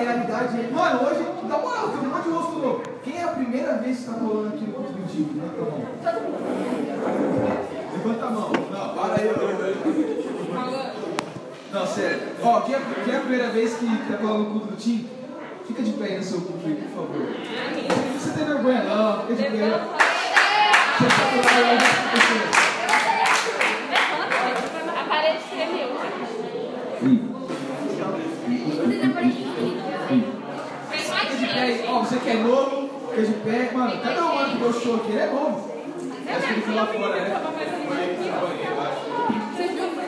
realidade é. Mano, hoje, na moral, tem um monte de rosto novo. Quem é a primeira vez que tá rolando aqui no culto do Tico? Levanta a mão. Levanta a mão. Não, para aí. Não, sério. Ó, quem é, quem é a primeira vez que tá colando no culto do Tico? Fica de pé aí no seu culto aí, por favor. Não precisa ter vergonha, não. Fica de pé. Você tá lá, eu vou A parede tremeu. Fica de pé que é novo, fica de pé. Mano, cada um que deu show aqui, ele é novo. Acho que ele foi lá fora, né? Foi aí no banheiro, eu acho. Levanta.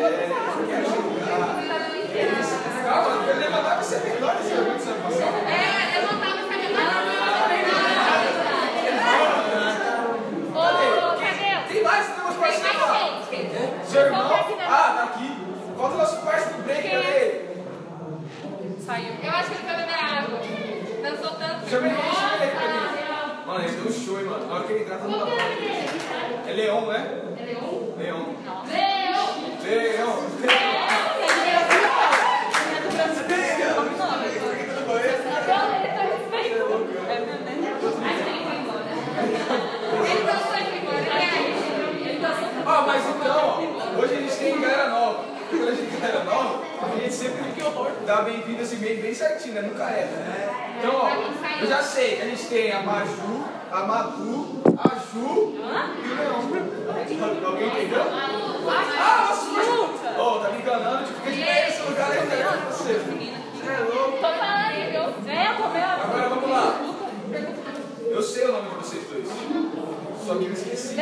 É, quero jogar. É isso. Calma, eu quero levantar pra você melhor esse mais, mais parceiro lá. Seu irmão? Ah, tá aqui. Falta o nosso parceiro do break, cadê ele? Eu acho que ele foi beber água. Dançou tanto. Pra mim. Mano, ele deu um show, mano. Na hora que ele entrar, todo mundo tá falando. É Leão, não é? Leão. Leão. Ah, mas então, hoje a gente tem galera nova. Quando a gente galera nova, a gente sempre dá bem-vindo assim, bem, bem certinho, né? Nunca erra, né? Então, ó, eu já sei que a gente tem a Maju, a Madu, a Ju e o Leão. Alguém entendeu? Ah, a Suja! Ô, tá me enganando, tipo, de pé nesse lugar aí, né? Você. Você é louco. Agora vamos lá. Eu sei o nome de vocês dois. Só que eu esqueci.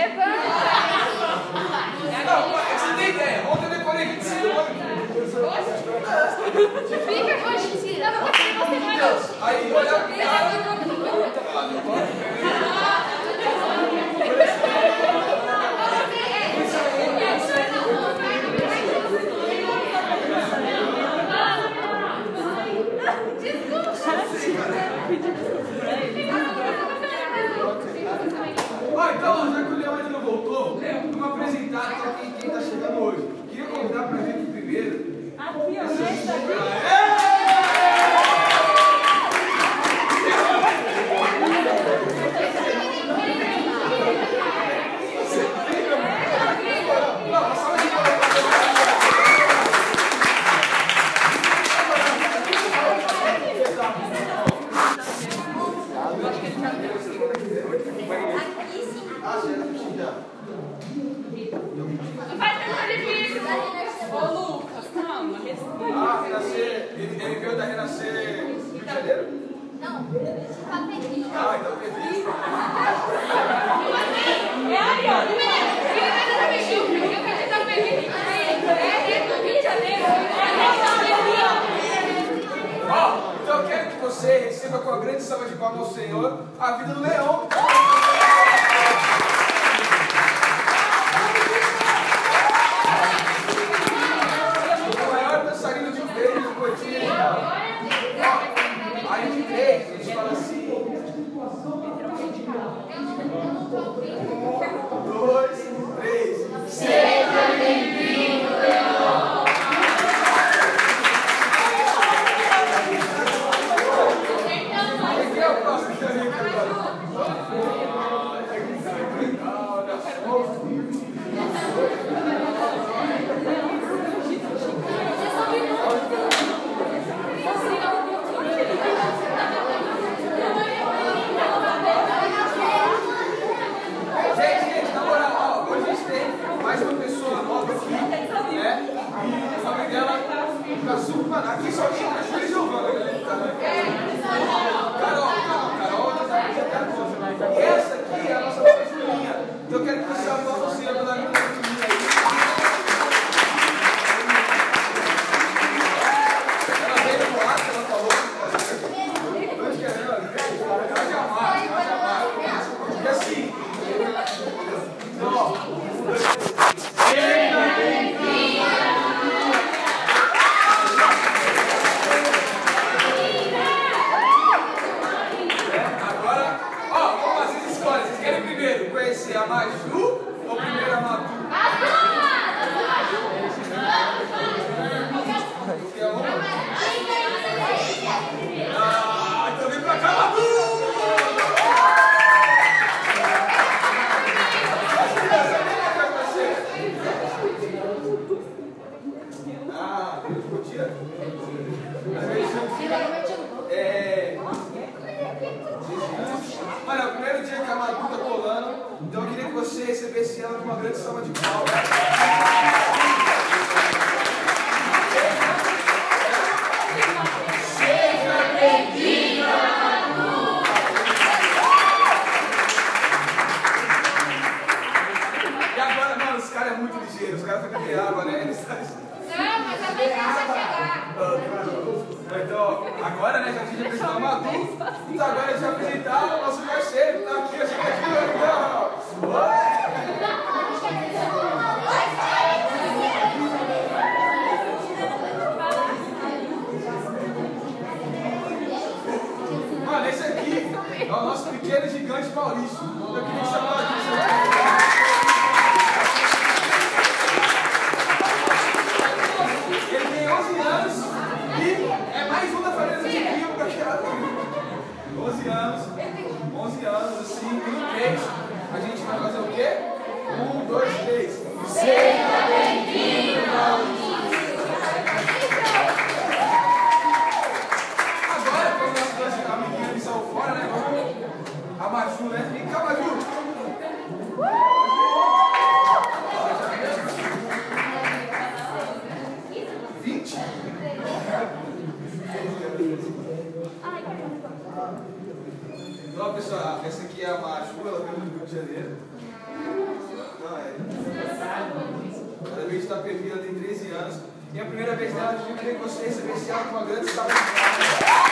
Não, mas você tem ideia. Ontem eu decorei aqui é o nosso pequeno gigante Maurício. Eu queria. Ele tem 11 anos e é mais um da família do Tiquinho pra tirar 11 anos, 11 anos, assim, e no 3 a gente vai fazer o quê? 1, 2, 3. Agora, quando nós dois amiguinhos ali são fora, né? Vamos. A Maju, né? Vem cá, Maju. Vinte? Pessoal, essa aqui é a Maju, ela veio do Rio de Janeiro. Não, é. Ela veio de Itapemirim, ela tem 13 anos. E a primeira vez dela, eu queria que você recebesse ela com uma grande salva de palmas.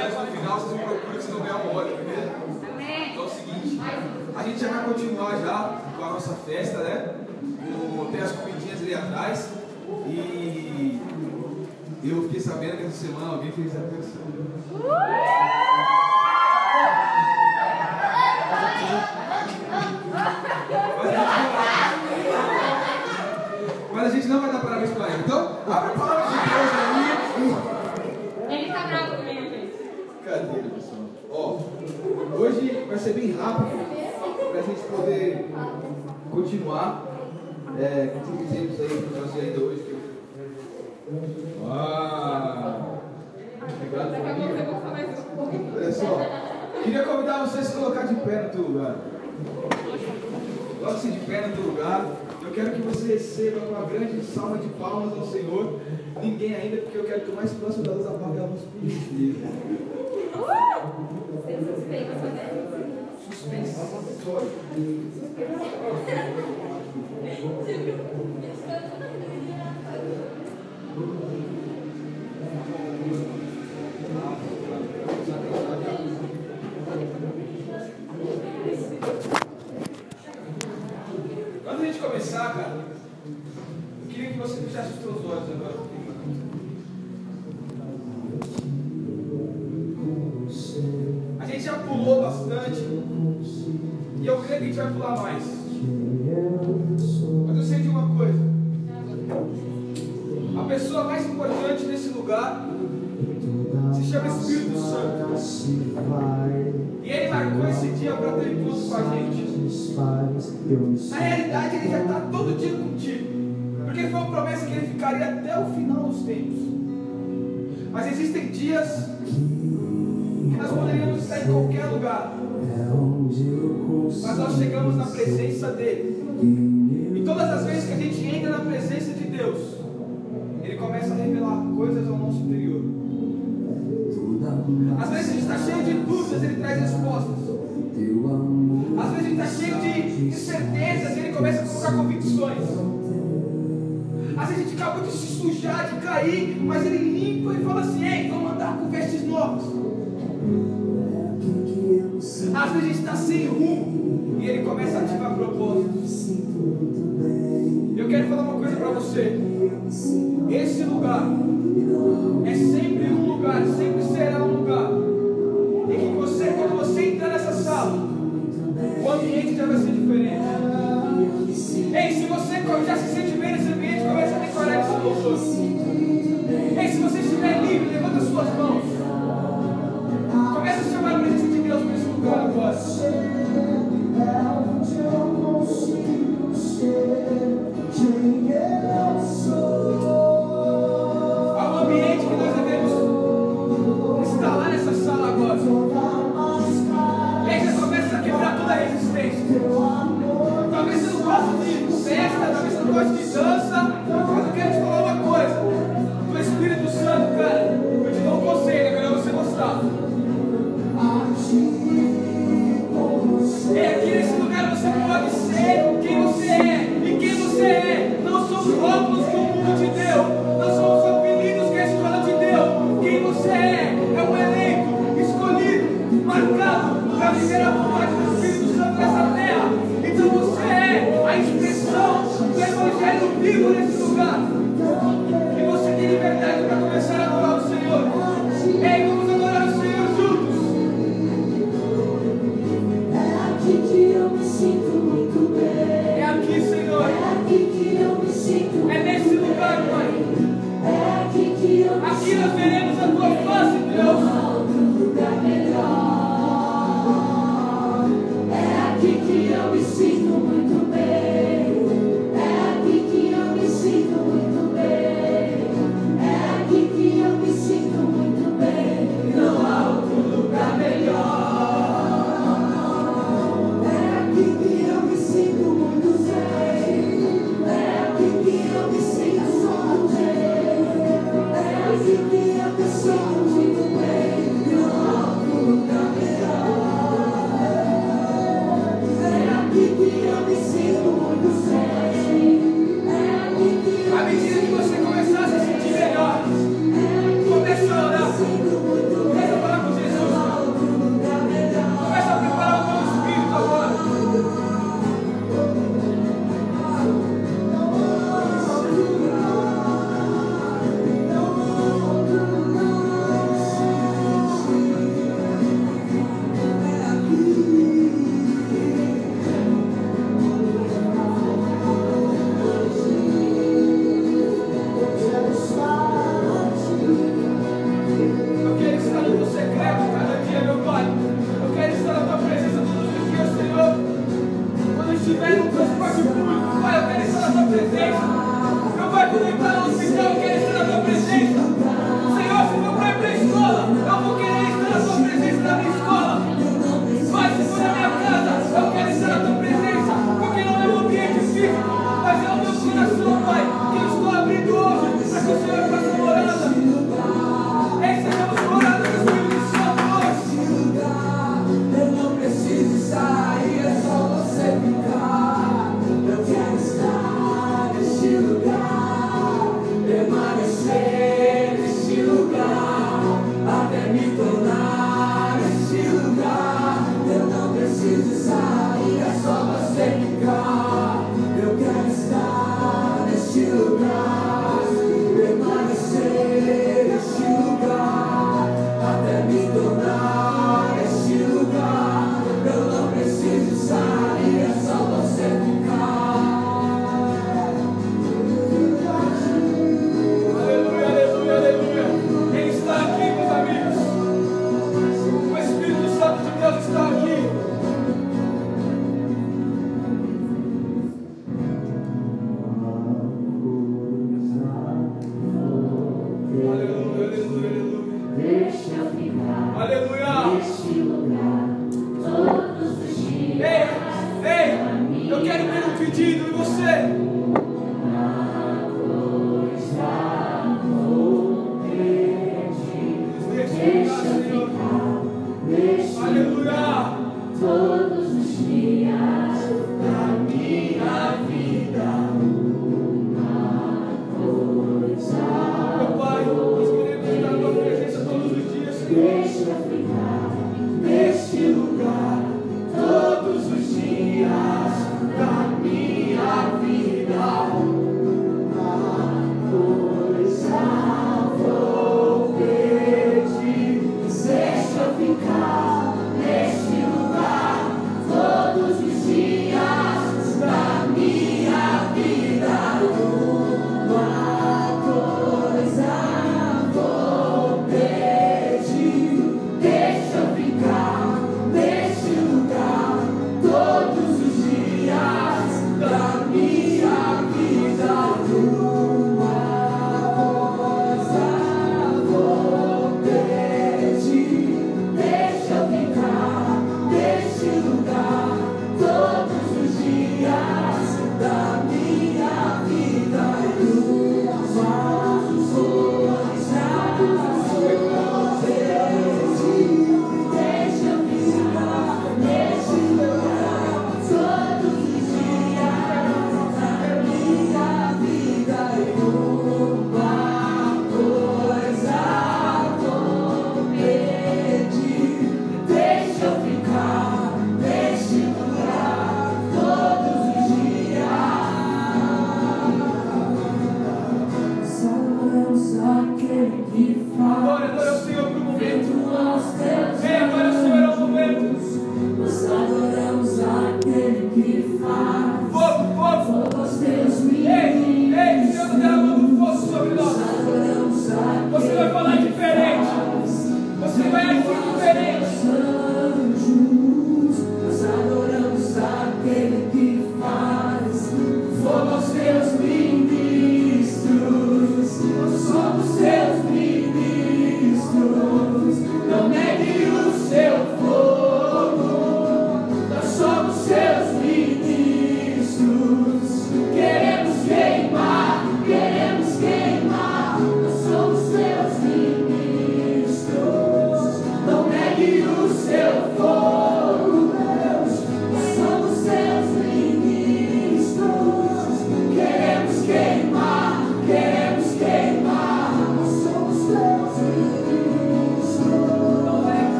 Visitantes no final, vocês me procuram que vocês vão ganhar um óleo, beleza? Então é o seguinte, a gente já vai continuar já com a nossa festa, né? O- Tem as comidinhas ali atrás. E eu fiquei sabendo que essa semana alguém fez a pessoa. Mas a gente não vai dar parabéns pra ele. Então, abre a palavra de Deus aí. Ele tá bravo comigo, gente. Brincadeira, pessoal. Ó, hoje vai ser bem rápido pra gente poder continuar é, com que fizemos aí fazer ainda hoje. que Uau! Obrigado, família. Olha só, queria convidar você a se colocar de pé no teu lugar. Coloque-se de pé no teu lugar. Eu quero que você receba uma grande salva de palmas ao Senhor. Ninguém ainda, porque eu quero que o mais próximo da luz apague a luz por inteiro. Suspense. Quando a com a gente. Na realidade, ele já está todo dia contigo. Porque foi uma promessa que ele ficaria até o final dos tempos. Mas existem dias que nós poderíamos estar em qualquer lugar. Mas nós chegamos na presença dele. E todas as vezes que a gente entra na presença de Deus, ele começa a revelar coisas ao nosso interior. dúvidas, Ele traz respostas. Às vezes a gente está cheio de incertezas e Ele começa a colocar convicções. Às vezes a gente acabou de se sujar, de cair, mas Ele limpa e fala assim: Ei, vamos andar com vestes novas. Às vezes a gente está sem rumo e Ele começa a ativar propósitos. Eu quero falar uma coisa para você. Esse lugar já vai ser diferente. Ei, se você já se sente bem nesse ambiente, comece a decorar esse louvor.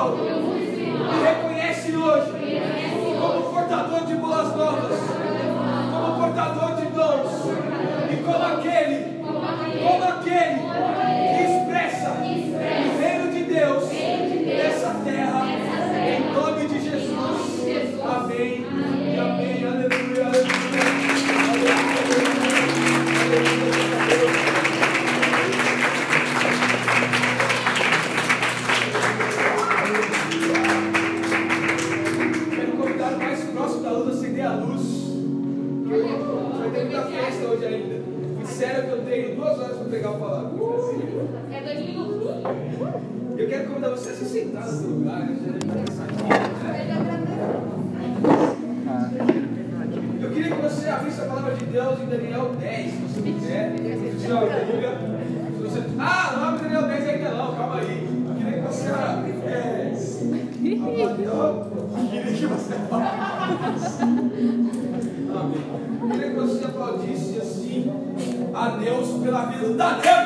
Senhor. Me reconhece hoje como portador de boas novas, como portador de dons e como aquele, como aquele Dá tempo.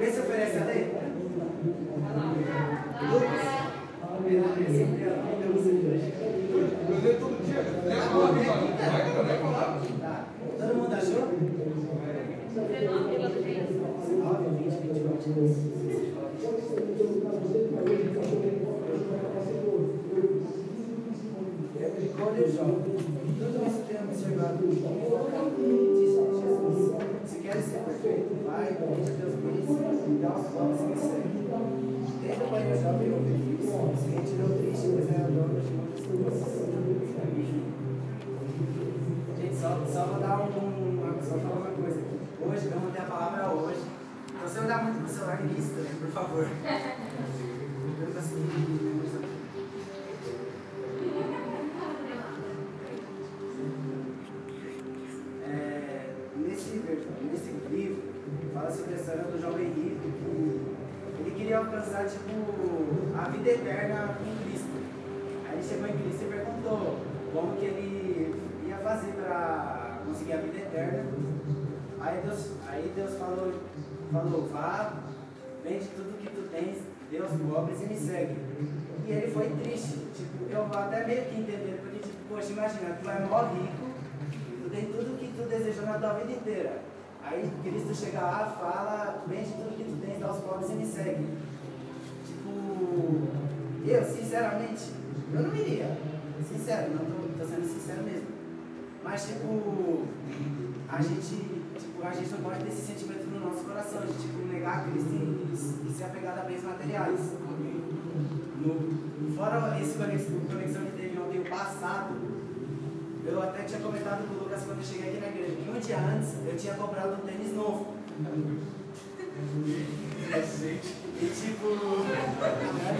Quem se oferece a lei? Lucas. Eu leio todo dia. Todo mundo achou? 19,3. 19, 20, 21, 22. calejado. Tanto você tenha observado o Jesus, se quer ser perfeito, vai, conte Deus por isso, e dá os pães que serve. Desde a o benefício, se não triste, mas é a dona de coisas. Gente, só, vou dar um, uma, só falar uma coisa. Hoje, eu vou ter a palavra hoje. Então, se eu muito pro celular, lista, por favor. Eu, história do jovem rico que ele queria alcançar tipo, a vida eterna em Cristo. Aí ele chegou em Cristo e perguntou como que ele ia fazer para conseguir a vida eterna. Aí Deus, aí Deus falou, falou, vá, vende tudo que tu tens, aos pobres e me segue. E ele foi triste. Tipo, eu até meio que entender, porque tipo, poxa, imagina, tu é mó rico, tu tem tudo que tu desejou na tua vida inteira. Aí Cristo chega lá, fala, vende tudo que tu tens, dá aos pobres e me segue. Tipo, eu, sinceramente, eu não iria. Sincero, não tô, tô sendo sincero mesmo. Mas tipo, a gente, tipo, a gente não pode ter esse sentimento no nosso coração, de tipo, negar Cristo e, e, e se apegar a bens materiais. No, fora esse conexão, conexão que teve ontem, o passado, eu até tinha comentado com o Lucas quando eu cheguei aqui na igreja, que um dia antes eu tinha comprado um tênis novo. E tipo,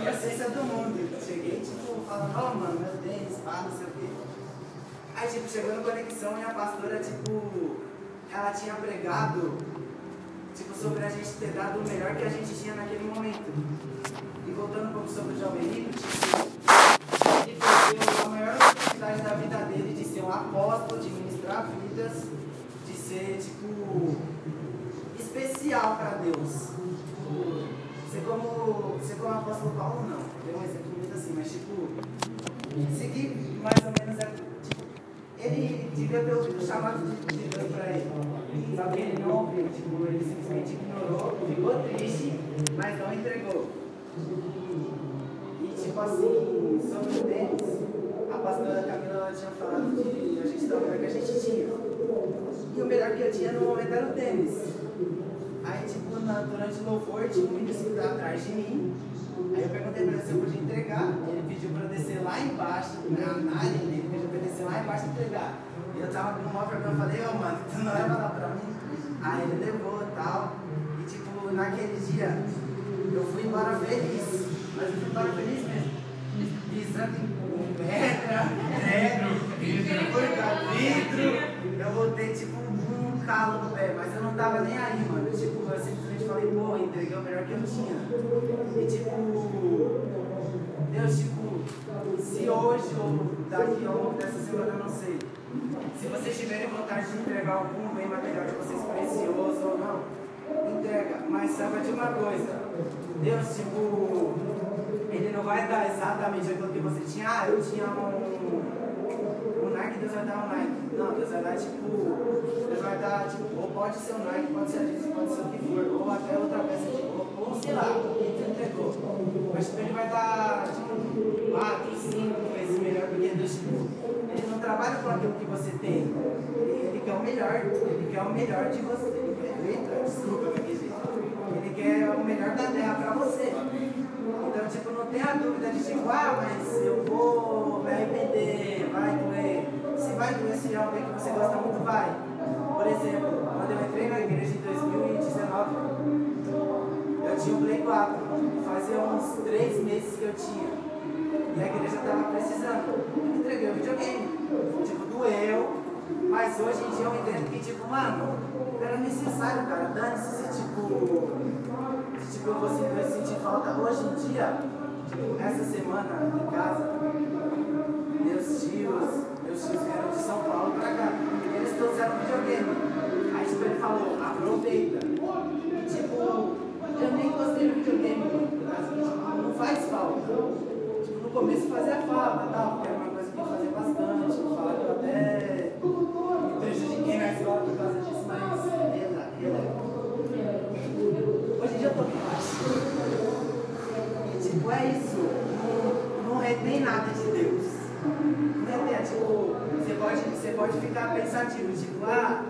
a essência do mundo. Cheguei, tipo, falando, ó oh, mano, meu tênis, pá, não sei o quê. Aí, tipo, chegou no conexão e a pastora, tipo, ela tinha pregado, tipo, sobre a gente ter dado o melhor que a gente tinha naquele momento. E voltando um pouco sobre o jovem rico, tipo, ele perdeu a maior oportunidade da vida dele de ser um apóstolo, de ministrar vidas, de ser, tipo, especial para Deus. Ser como, ser como apóstolo Paulo, não. Deu um exemplo muito assim, mas, tipo, seguir mais ou menos é, tipo, ele devia ter ouvido o chamado de Deus para ele. Só que ele não ouviu, tipo, ele simplesmente ignorou, ficou triste, mas não entregou. E tipo assim, sobre o tênis, a pastora Camila tinha falado de a gente melhor que a gente tinha. E o melhor que eu tinha no momento era o tênis. Aí, tipo, na, durante o louvor, tinha um menino tá atrás de mim. Aí eu perguntei pra ele se eu podia entregar. Ele pediu pra eu descer lá embaixo, na, na área dele, pediu pra descer lá embaixo e entregar. E eu tava com uma vergonha, eu falei, ô oh, mano, tu não leva lá pra mim? Aí ele levou e tal. E tipo, naquele dia, eu fui embora feliz. Mas eu fui embora feliz mesmo. Pisando em pedra, prego, vidro. Eu voltei tipo um calo no pé, mas eu não tava nem aí, mano. Tipo, eu simplesmente falei, pô, entreguei o melhor que eu tinha. E tipo, Deus, tipo, se hoje ou daqui ao longo dessa semana, eu não sei. Se vocês tiverem vontade de entregar algum bem material de vocês precioso ou não, entrega. Mas saiba de uma coisa, Deus, tipo, Ele não vai dar exatamente aquilo que você tinha. Ah, eu tinha um, Deus vai dar um Nike. Não, Deus vai dar tipo, Deus vai dar tipo, ou pode ser um Nike, pode ser a pode ser o que for, ou até outra peça de roupa, ou sei lá, que tu entregou. Mas tipo, Ele vai dar tipo, 4, 5 vezes melhor, porque Deus, tipo, Ele não trabalha com aquilo que você tem. Ele, ele quer o melhor, Ele quer o melhor de você. Ele quer, eita, desculpa, meu. Ele quer o melhor da terra para você. Então, tipo, não tenha dúvida de tipo, ah, mas eu vou me arrepender, vai vai se é alguém que você gosta muito, vai. Por exemplo, quando eu entrei na igreja em 2019, eu tinha um Play 4. Fazia uns três meses que eu tinha. E a igreja estava precisando. Eu entreguei o videogame. Tipo, doeu. Mas hoje em dia eu entendo que, tipo, mano, era necessário, cara. Dane-se, tipo. tipo, eu vou sentir falta hoje em dia, tipo, essa semana em casa, meus tios, vieram de São Paulo pra cá. Eles trouxeram videogame. Aí tipo, ele falou, aproveita. E tipo, eu nem gostei do videogame, mas tipo, não faz falta. Tipo, no começo fazia falta tal, porque era uma coisa que eu fazia bastante. Falar que eu até me prejudiquei na escola por causa disso, mas rela. Hoje em dia eu tô relaxado. E tipo, é isso. Não, não retém nada de Deus. Retém, tipo, você pode, você pode ficar pensativo, tipo, ah,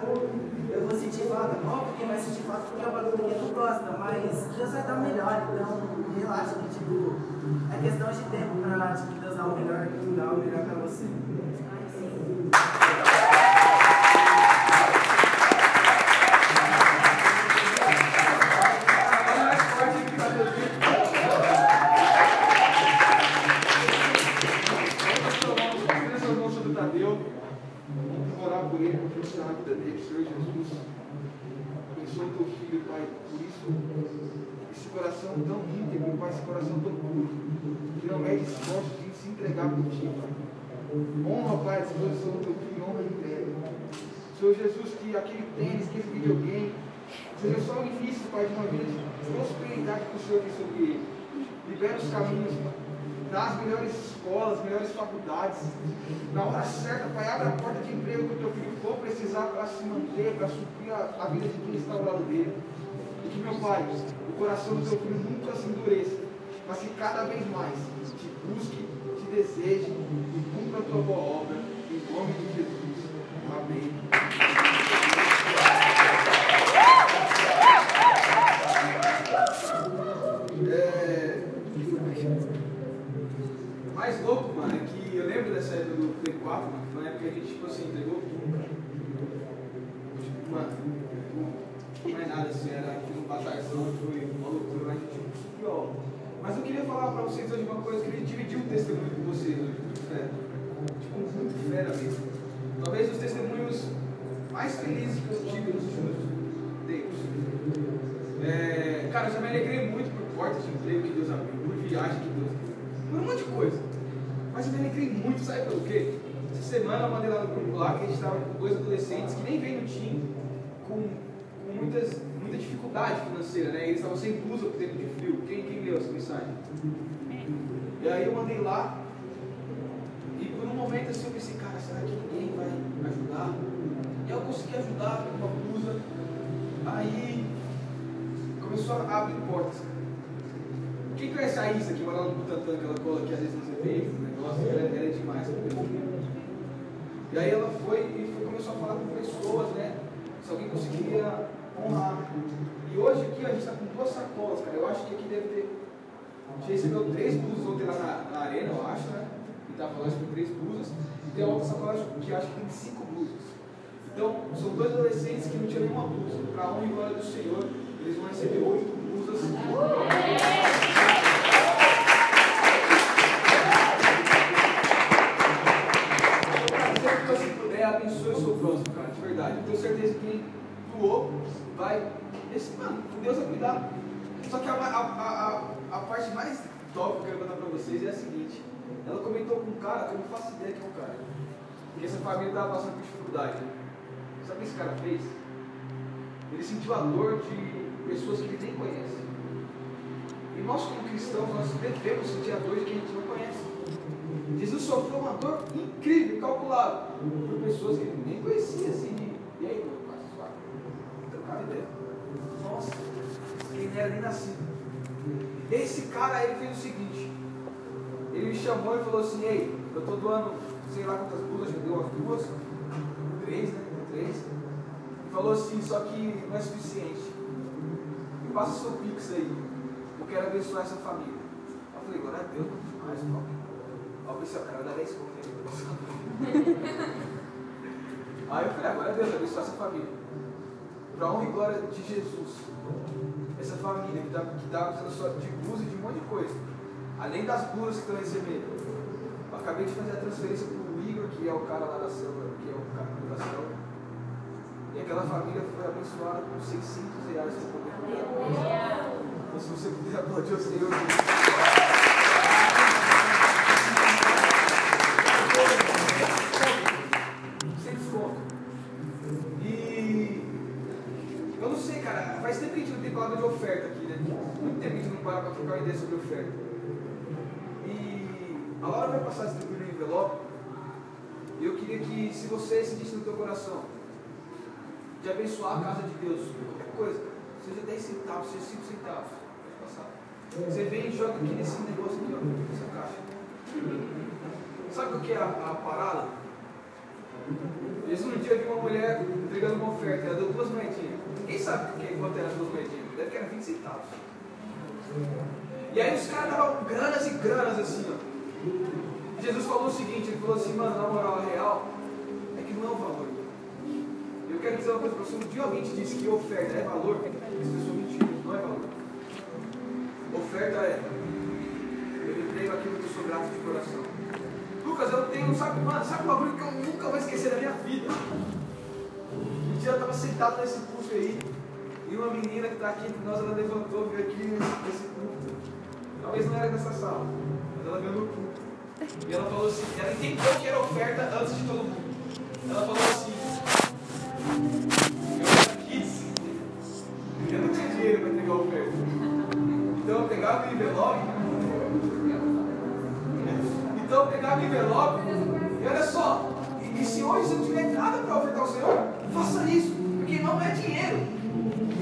eu vou sentir falta. Óbvio que vai sentir falta porque é um bagulho que não gosta, mas Deus vai dar o melhor, então relaxa que tipo, é questão de tempo pra tipo, Deus dar o melhor, dar o melhor pra você. Tadeu. Vamos orar por ele, profetizar na vida dele, Senhor Jesus. Abençoa o teu filho, Pai, por isso, esse coração tão íntegro, Pai, esse coração tão puro, que não mede esforço de se entregar por ti, Pai. Honra, Pai, a disposição do teu filho, honra e entrega. Senhor Jesus, que aquele tênis, aquele videogame, seja só o início, Pai, de uma vida de prosperidade que o Senhor tem sobre ele. Libera os caminhos, Pai. Dá as melhores escolas, as melhores faculdades. Na hora certa, Pai, abre a porta de emprego que o teu filho for precisar para se manter, para suprir a, a vida de quem está ao lado dele. E que, meu Pai, o coração do teu filho nunca se endureça, mas que cada vez mais te busque, te deseje e cumpra a tua boa obra. Em nome de Jesus. Amém. Mais louco, mano, é que eu lembro dessa época do Play 4, mano, foi uma época que a gente, tipo assim, entregou tudo. Tipo, mano, não é nada assim, era aqui no batarzão, foi uma loucura, mas conseguiu, ó. Mas eu queria falar pra vocês hoje uma coisa, eu queria dividir um testemunho com vocês hoje, muito fera. Tipo, muito fera mesmo. Talvez os testemunhos mais felizes que eu tive nos últimos tempos. É, cara, eu já me alegrei muito por portas de emprego que Deus abriu, por viagem que Deus deu, por um monte de coisa. Mas eu me alegrei muito, sabe pelo quê? Essa semana eu mandei lá no grupo lá que a gente estava com dois adolescentes que nem vêm no time, com, com muitas, muita dificuldade financeira, né? Eles estavam sem blusa por tempo de frio. Quem, quem leu essa mensagem? E aí eu mandei lá, e por um momento assim eu pensei, cara, será que ninguém vai ajudar? E eu consegui ajudar com uma blusa. Aí começou a abrir portas. Quem conhece a Isa que mora lá no Butantan, que ela cola aqui às vezes nos eventos, negócio, ela, é demais. E aí ela foi e foi, começou a falar com pessoas, né? Se alguém conseguiria honrar. E hoje aqui a gente está com duas sacolas, cara. Eu acho que aqui deve ter. A gente recebeu três blusas ontem lá na, na arena, eu acho, né? E tava falando com três blusas. E tem outra sacola que acho que tem cinco blusas. Então, são dois adolescentes que não tinham nenhuma blusa. Para honra e glória do Senhor, eles vão receber oito blusas. Sempre abençoe o cara, de verdade. Tenho certeza que doou vai. Esse, mano, Deus vai cuidar. Só que a, a, a, a parte mais top que eu quero contar pra vocês é a seguinte. Ela comentou com um cara que eu não faço ideia que é um cara. Porque essa família estava passando por dificuldade. Sabe o que esse cara fez? Ele sentiu a dor de pessoas que ele nem conhece. E nós, como cristãos, nós devemos sentir a dor de quem a gente não conhece. Jesus sofreu uma dor incrível, incalculável, por pessoas que ele nem conhecia. Assim, e aí, meu pai, suave. Trocava ideia. Nossa, ele não era nem nascido. Esse cara, ele fez o seguinte. Ele me chamou e falou assim, ei, eu estou doando, sei lá quantas blusas, já deu as duas, três, né? Três. E falou assim, só que não é suficiente. Passa o seu pix aí. Eu quero abençoar essa família. Eu falei, glória a Deus, mais top. Ó, pessoal, cara, dá 10 conto aí. Aí eu falei, agora Deus, abençoar essa família. Para honra e glória de Jesus. Essa família que está que precisando só de blusa e de um monte de coisa. Além das blusas que estão recebendo. Eu acabei de fazer a transferência para o Igor, que é o cara lá da célula, que é o cara da célula. E aquela família foi abençoada com 600 reais comprar. Se você puder aplaudir o Senhor. Sem foco. E eu não sei, cara, faz tempo que a gente não tem palavra de oferta aqui, né? Muito tempo a gente não para para trocar ideia sobre oferta. E a Laura vai passar distribuindo o envelope. Eu queria que, se você sentisse no teu coração, de abençoar a casa de Deus, qualquer coisa, seja 10 centavos, seja 5 centavos. Você vem e joga aqui nesse negócio aqui, ó, nessa caixa. Sabe o que é a, a parada? Esse um dia vi uma mulher entregando uma oferta, ela deu duas moedinhas. Ninguém sabe o que é quanto era as duas moedinhas, deve que era 20 centavos. E aí os caras davam granas e granas assim, ó. Jesus falou o seguinte, ele falou assim, mano, na moral real, é que não é o valor. Eu quero dizer uma coisa para você, um dia alguém te disse que oferta é valor, essa pessoa mentiu, não é valor. Oferta é, eu entrego aquilo que eu sou grato de coração. Lucas, eu tenho, sabe, mano, sabe um bagulho que eu nunca vou esquecer da minha vida? Um dia eu estava sentado nesse pulso aí, e uma menina que está aqui entre nós, ela levantou, veio aqui nesse culto. Talvez não era nessa sala, mas ela veio no culto. E ela falou assim, ela entendeu que era oferta antes de todo mundo. Ela falou assim, eu era aqui, eu não tinha dinheiro para entregar a oferta. Então eu pegava o envelope, então eu pegava o envelope, e olha só, e, e se hoje você não tiver nada para ofertar ao Senhor, faça isso, porque não é dinheiro,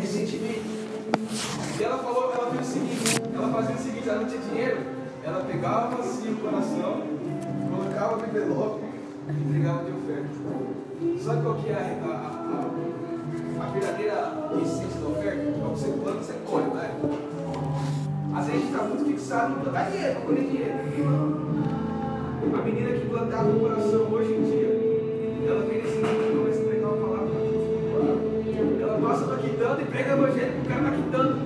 é sentimento. E ela falou, ela fez o seguinte, ela fazia o seguinte, ela não tinha dinheiro, ela pegava assim o coração, colocava no envelope e entregava de oferta. Sabe qual que é a, a, a, a verdadeira essência da oferta? É o que você planta, você colhe, não é? Às vezes a gente está muito fixado em plantar dinheiro, para colher dinheiro. A menina que plantava o coração hoje em dia, ela vem nesse mundo e começa a pregar uma palavra Ela passa maquitando e prega o evangelho para o cara maquitando.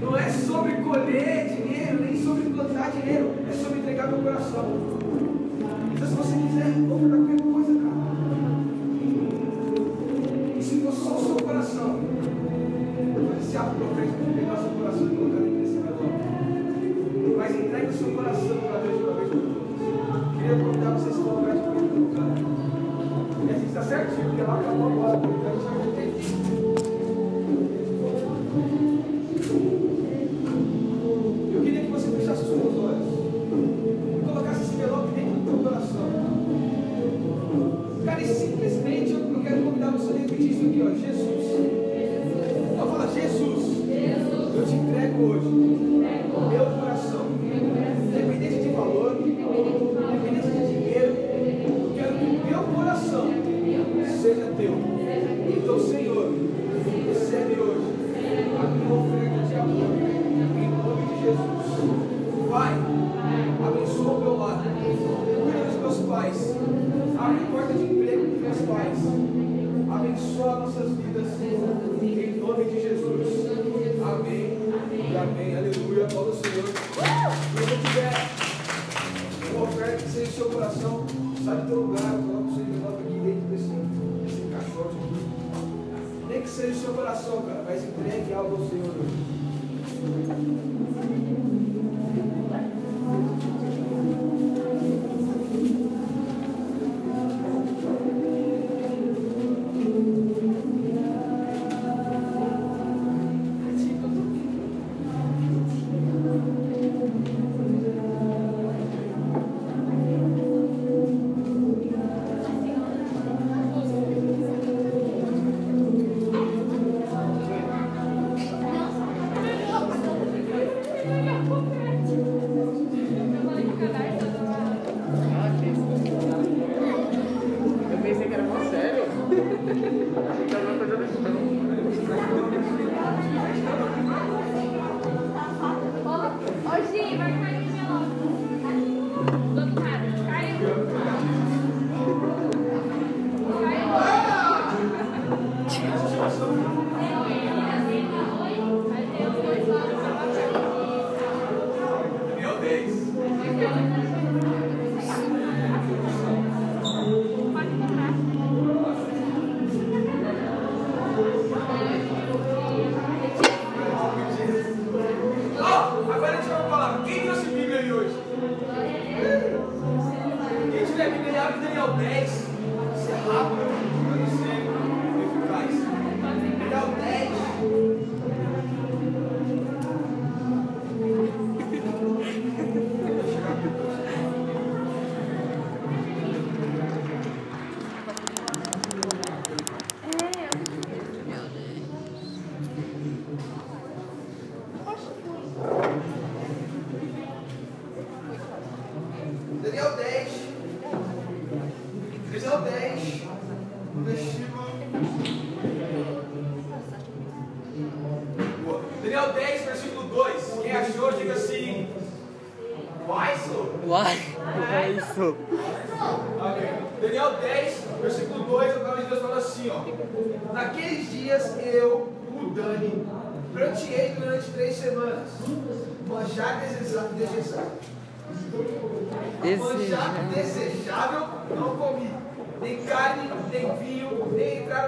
Não é sobre colher dinheiro, nem sobre plantar dinheiro, é sobre entregar meu coração.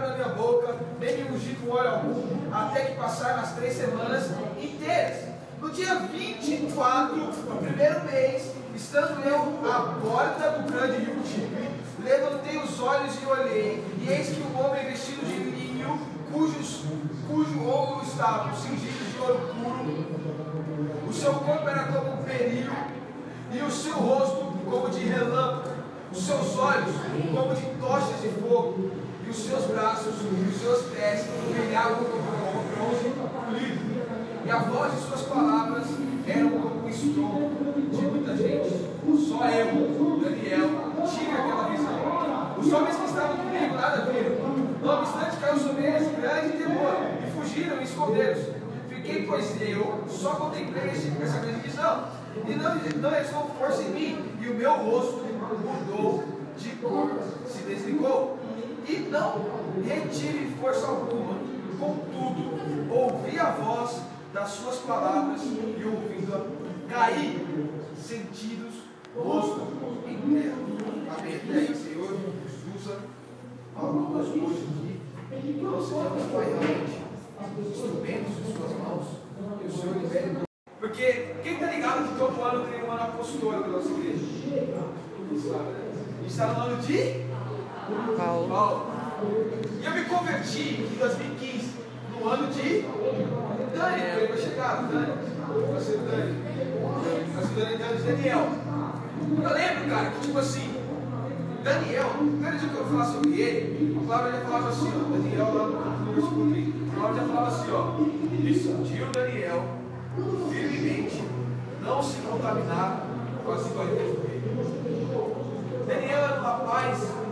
Na minha boca, nem me ungi com óleo algum, até que passaram as três semanas inteiras. No dia 24 do primeiro mês, estando eu à porta do grande rio Tigre, levantei os olhos e olhei, e eis que um homem vestido de linho, cujos, cujo ombro estavam cingidos de ouro puro, o seu corpo era como um peril, e o seu rosto como de relâmpago, os seus olhos como de tochas de fogo, e os seus braços e os seus pés brilhavam como bronze polido. E a voz de suas palavras eram como um estrondo de muita gente. Só eu, Daniel, tive aquela visão. Os homens que estavam comigo nada viram. Não obstante, caiu sobre eles grande temor e fugiram e esconderam-se. Fiquei, pois eu só contemplei essa grande visão. E não, não restou força em mim, e o meu rosto mudou de cor, se desligou. E não retive força alguma. Contudo, ouvi a voz das suas palavras e ouvindo-a, caí, sentidos, rosto em terra. Amém. E aí, Senhor, nos usa a nós hoje aqui, que nós sejamos, realmente instrumentos de suas mãos, e o Senhor libere. Porque quem está ligado que todo ano tem um ano apostólico na nossa igreja? Né? A gente está no ano de Paulo. Paulo. E eu me converti em 2015, no ano de Dani, ele vai chegar, Dani. Vai ser Dani. Vai Dani, Dani, Daniel. Eu lembro, cara, que tipo assim, Daniel, primeiro dia que eu falar sobre ele, a palavra já falava assim, ó, Daniel lá no versículo 30, a palavra já falava assim, ó, decidiu Daniel firmemente não se contaminar com as iguarias dele. Daniel era um rapaz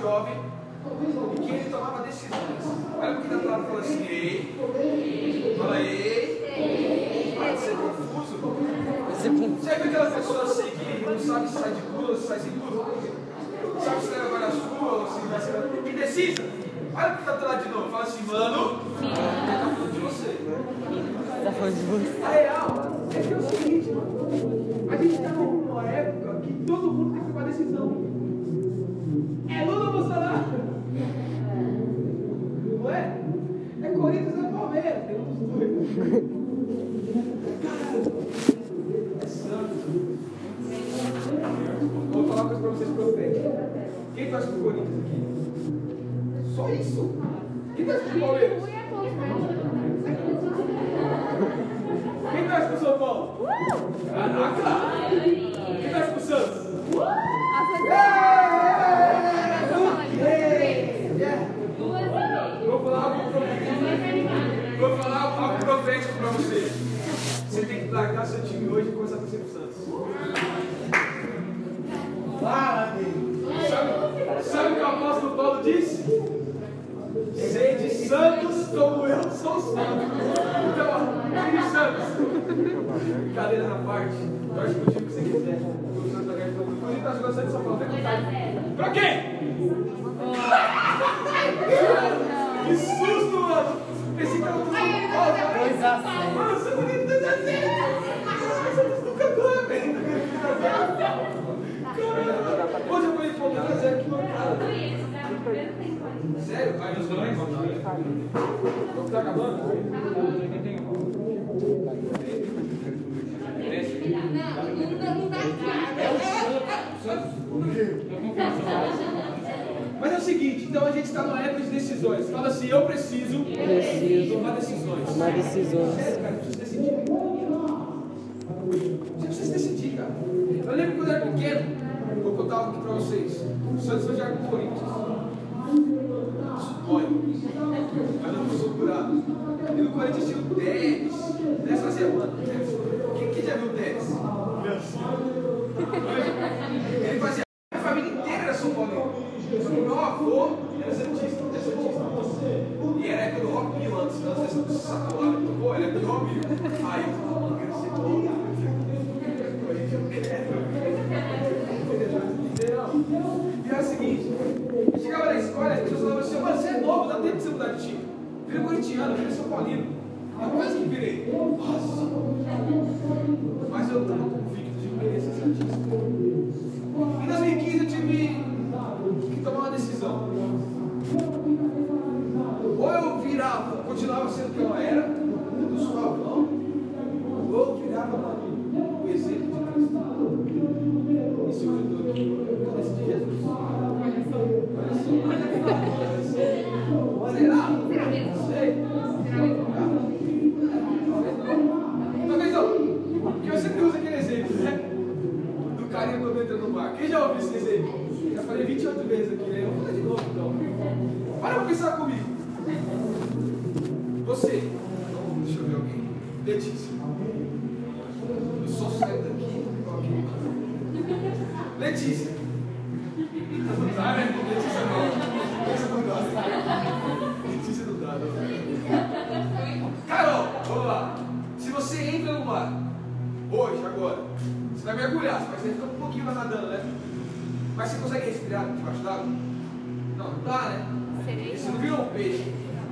jovem e que ele tomava decisões. Olha o que a palavra fala assim, ei, fala ei, para de ser confuso. Você viu aquela pessoa assim que não sabe se sai de curva ou se sai sem curva? Sabe se leva para sua ou se vai ser indecisa? Olha o que está do lado de novo, fala assim, mano, tá falando de você. Tá falando de você. A real é que é o seguinte, mano. A gente está numa época que todo mundo tem que tomar decisão. É Lula Quem torce pro Corinthians aqui? Só isso? Quem torce pro Palmeiras? Quem torce pro São Paulo? Caraca! Quem torce pro Santos? Vou falar algo profético. Vou falar algo profético pra você. Você tem que largar seu time hoje e começar a torcer pro Santos. Fala, amigo. Sabe, sabe o que o apóstolo Paulo disse? Sede santos como eu sou santo. Então, ó, filho santos. Cadeira na parte. Torce pro time que você quiser. O. Inclusive, tá jogando Santos São Paulo. Vem com Pra quem? Que susto, mano! Pensei que era tudo São Paulo. Mano, você não ganha 2 a 0. Santos nunca ganha, velho. Caramba. Hoje eu ganhei por 2 a 0 aqui, mano. Sério? Vai nos dois? Tá acabando? É o Santos. Santos. Mas é o seguinte, então a gente está numa época de decisões. Fala assim, eu preciso, Preciso tomar decisões. tomar decisões. Sério, cara, eu preciso decidir. Você precisa decidir, cara. Eu lembro quando eu era pequeno, vou contar algo aqui pra vocês. O Santos foi jogar com o Corinthians. Dói. Mas não sou curado. E no Corinthians tinha o. Denis fazia mano. Quem, quem já viu o?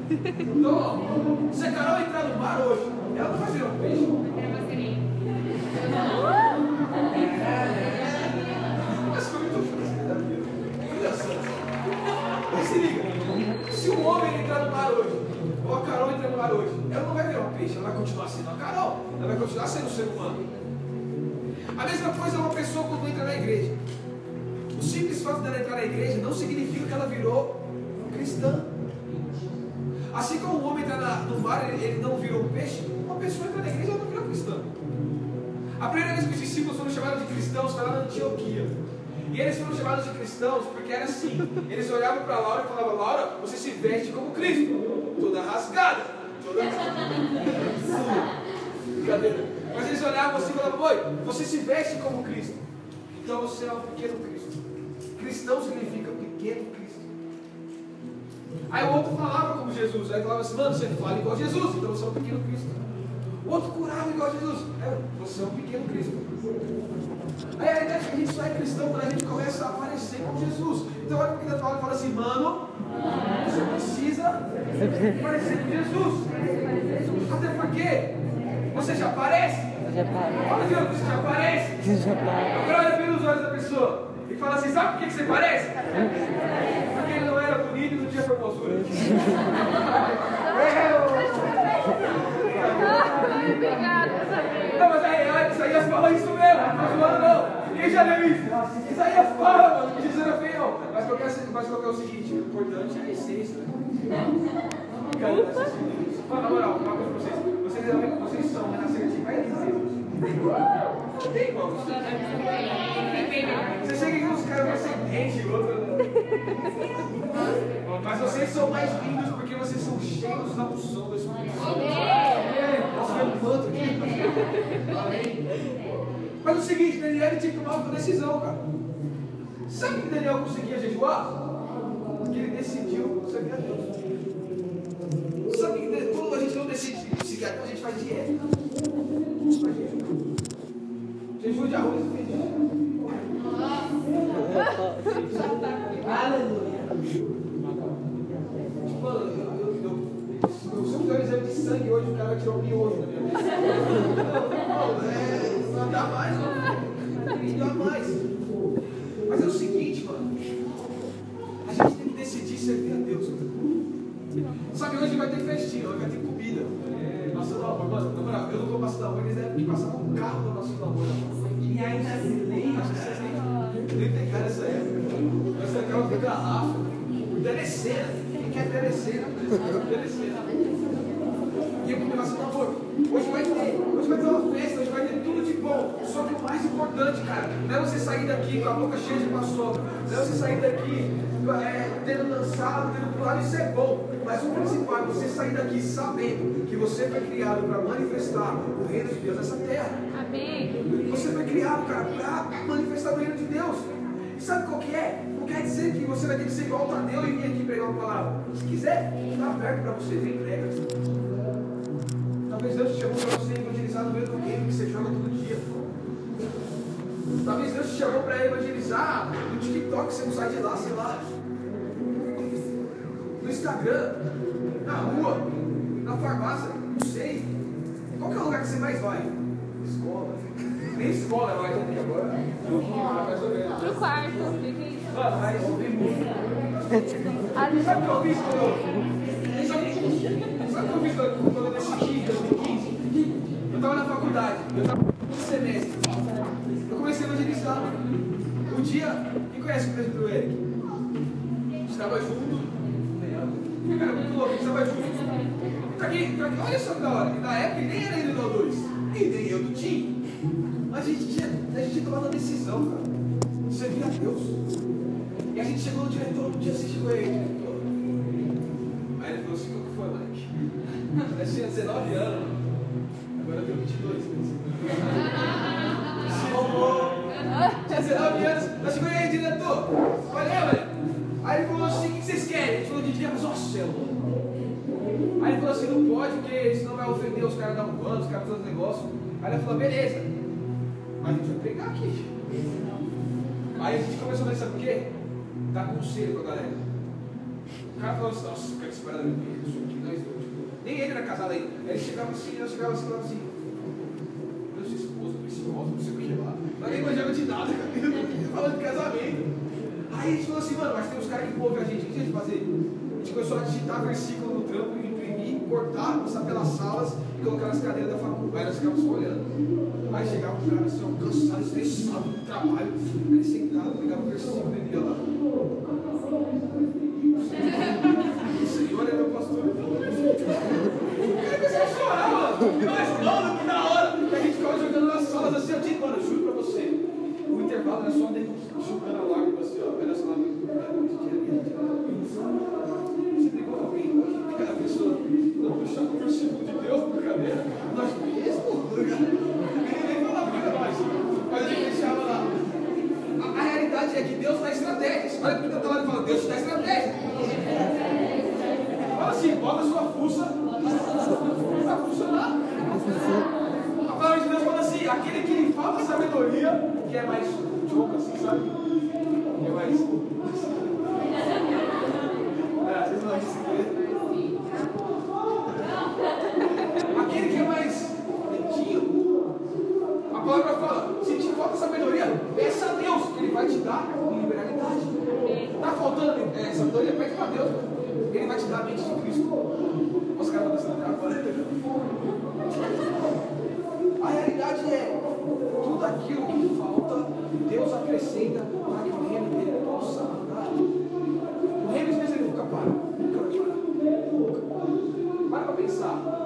Então, ó, se a Carol entrar no mar hoje, ela não vai virar um peixe. Mas foi muito fácil da vida. Olha só. Mas se liga, se um homem entrar no mar hoje, ou a Carol entrar no mar hoje, ela não vai virar um peixe, ela vai continuar sendo a Carol, ela vai continuar sendo um ser humano. A mesma coisa é uma pessoa quando entra na igreja. O simples fato dela entrar na igreja não significa que ela virou cristã. Assim como o homem entra na- no mar, ele, ele não virou peixe, uma pessoa entra na igreja e não virou cristã. A primeira vez que os discípulos foram chamados de cristãos foi lá na Antioquia. E eles foram chamados de cristãos porque era assim. Eles olhavam para Laura e falavam, Laura, você se veste como Cristo. Toda rasgada. Toda Brincadeira. Mas eles olhavam assim e falavam, oi, você se veste como Cristo. Então você é um pequeno Cristo. Cristão significa pequeno Cristo. Aí o outro falava como Jesus. Aí falava assim, mano, você fala igual Jesus, então você é um pequeno Cristo. O outro curava igual Jesus. É, você é um pequeno Cristo. Aí a ideia é que a gente só é cristão quando a gente começa a aparecer com Jesus. Então olha o que a Paulo fala assim, mano, você precisa parecer com Jesus. Até porque você já aparece. Ó, você já aparece. Já parou. Agora olha pelos olhos da pessoa e fala assim, sabe por que que você parece? Porque ele não era bonito e não tinha formosura. Não, mas é real, Isaías fala isso mesmo, não zoando não. Quem já leu isso? Isaías fala, mano, que Jesus era feio. Mas qual é, mas qual é o seguinte, o importante é a essência, né? Cara, Fala, na moral, uma coisa pra vocês. Vocês, vocês são renascidos de igual? Não tem vocês. Você chega aqui os caras mais sedentes, o outro. Mas vocês são mais lindos porque vocês são cheios da unção. Mas o seguinte, Daniel tinha que tomar uma decisão, cara. Sabe que Daniel conseguia jejuar? Porque ele decidiu seguir a Deus. Sabe que quando a gente não decide seguir a Deus, a gente faz dieta. A gente faz jejum. Jejum de arroz e feijão. Aleluia. Tipo, eu, eu, eu, eu, se eu fizer um exame de sangue hoje, o cara vai tirar um miojo da minha vida. Não, não dá mais, mano. Não dá mais. Mas é o seguinte, mano. A gente tem que decidir servir a Deus. cara. Sabe, hoje vai ter festinha, vai ter comida. Passando amor, mano, eu não vou passando amor, eles devem que passar com o carro da passando amor. Nem- tem cara essa época. Nós sacamos com garrafa. Telecena. Quem quer telecena? Telecena. E eu começo assim, amor, hoje vai ter, hoje vai ter uma festa, hoje vai ter tudo de bom. Só que o mais importante, cara, não é você sair daqui com a boca cheia de paçoca, não é você sair daqui é, tendo dançado, tendo pulado, isso é bom. Mas o principal é você sair daqui sabendo que você foi criado para manifestar o reino de Deus nessa terra. Amém. Você foi criado, para manifestar o reino de Deus. E sabe qual que é? Não quer dizer que você vai ter que ser igual o Tadeu e vir aqui pregar uma palavra. Se quiser, está aberto para você, vem prega. Talvez Deus te chamou para você evangelizar no meio do game que você joga todo dia. Talvez Deus te chamou para evangelizar no TikTok, você não sai de lá, sei lá. No Instagram, na rua, na farmácia, não sei. Qual é o lugar que você mais vai? Escola. Nem escola vai aqui agora. Mais ou menos. Pro quarto. Fica aí. Mano, mas ouvi muito. Às vezes Sabe o que eu fiz quando eu. Sabe o que eu fiz quando eu decidi em 2015? Eu estava na faculdade, eu estava no semestre. Eu comecei a evangelizar. Um dia, quem conhece o presbítero Eric? A gente estava junto. Era muito louco, a gente estava junto. Pra quem, pra quem, olha só que da hora, na época nem era ele do gente tinha, a gente tinha tomado uma decisão, cara. De servir a Deus. E a gente chegou no diretor, um dia você chegou aí, diretor. Aí ele falou assim, o que foi, moleque? Eu tinha 19 anos, agora eu tenho 22. Se roubou. Tinha 19 anos, nós chegou aí, diretor. Falei, é, velho. Aí ele falou assim, o que vocês querem? A gente falou de dia, mas ó céu. Aí ele falou assim, não pode, porque senão vai ofender os caras da Urbana, os caras fazendo negócio. Aí ele falou, beleza. Mas a gente vai pegar aqui. Aí a gente começou a sabe o quê? Dar conselho pra galera. O cara falou assim, nossa, eu quero separar da minha aqui, nós dois. Nem ele era casado ainda. Ele chegava assim, nós chegava assim, falava assim, meu esposa, preciosa, não sei o que lá. Nós nem manjava de nada, falando de casamento. Aí a gente falou assim, mano, mas tem uns caras que ouvem a gente, o que a gente fazer? A gente começou a digitar versículo no trampo, imprimir, cortar, passar pelas salas e colocar nas cadeiras da faculdade. Aí nós ficávamos só olhando. Aí chegava o cara assim, ó, cansado, estressado do trabalho. Aí ele sentado, pegava o versículo e lia lá. O Senhor é meu pastor. O cara começou a chorar, mano. E mano, que da hora. E a gente ficava jogando nas salas assim, eu disse, mano, eu juro pra você. O intervalo era só dele jogando a lágrima assim, ó. Era só Você Aquela pessoa não puxar com o versículo de Deus por cadeira. Nós mesmo? Ninguém nem falava pra nós. Mas a gente deixava lá. A, a realidade é que Deus dá estratégias. Olha porque tá lá e fala, Deus te dá estratégia. Fala assim, bota a sua fuça pra funcionar. A palavra de Deus fala assim, aquele que falta sabedoria, que é mais jogo assim, sabe? Que é mais. É, às vezes não é de segredo. Aquele que é mais lentinho, a palavra fala, se te falta sabedoria, peça a Deus, que Ele vai te dar em liberalidade. Está faltando é, sabedoria, pede para Deus. Ele vai te dar a mente de Cristo. Os caras estão dançando agora. A realidade é, tudo aquilo que falta, Deus acrescenta para que o reino dele possa andar. O reino de Deus ele nunca para, nunca vai parar. Nunca. Para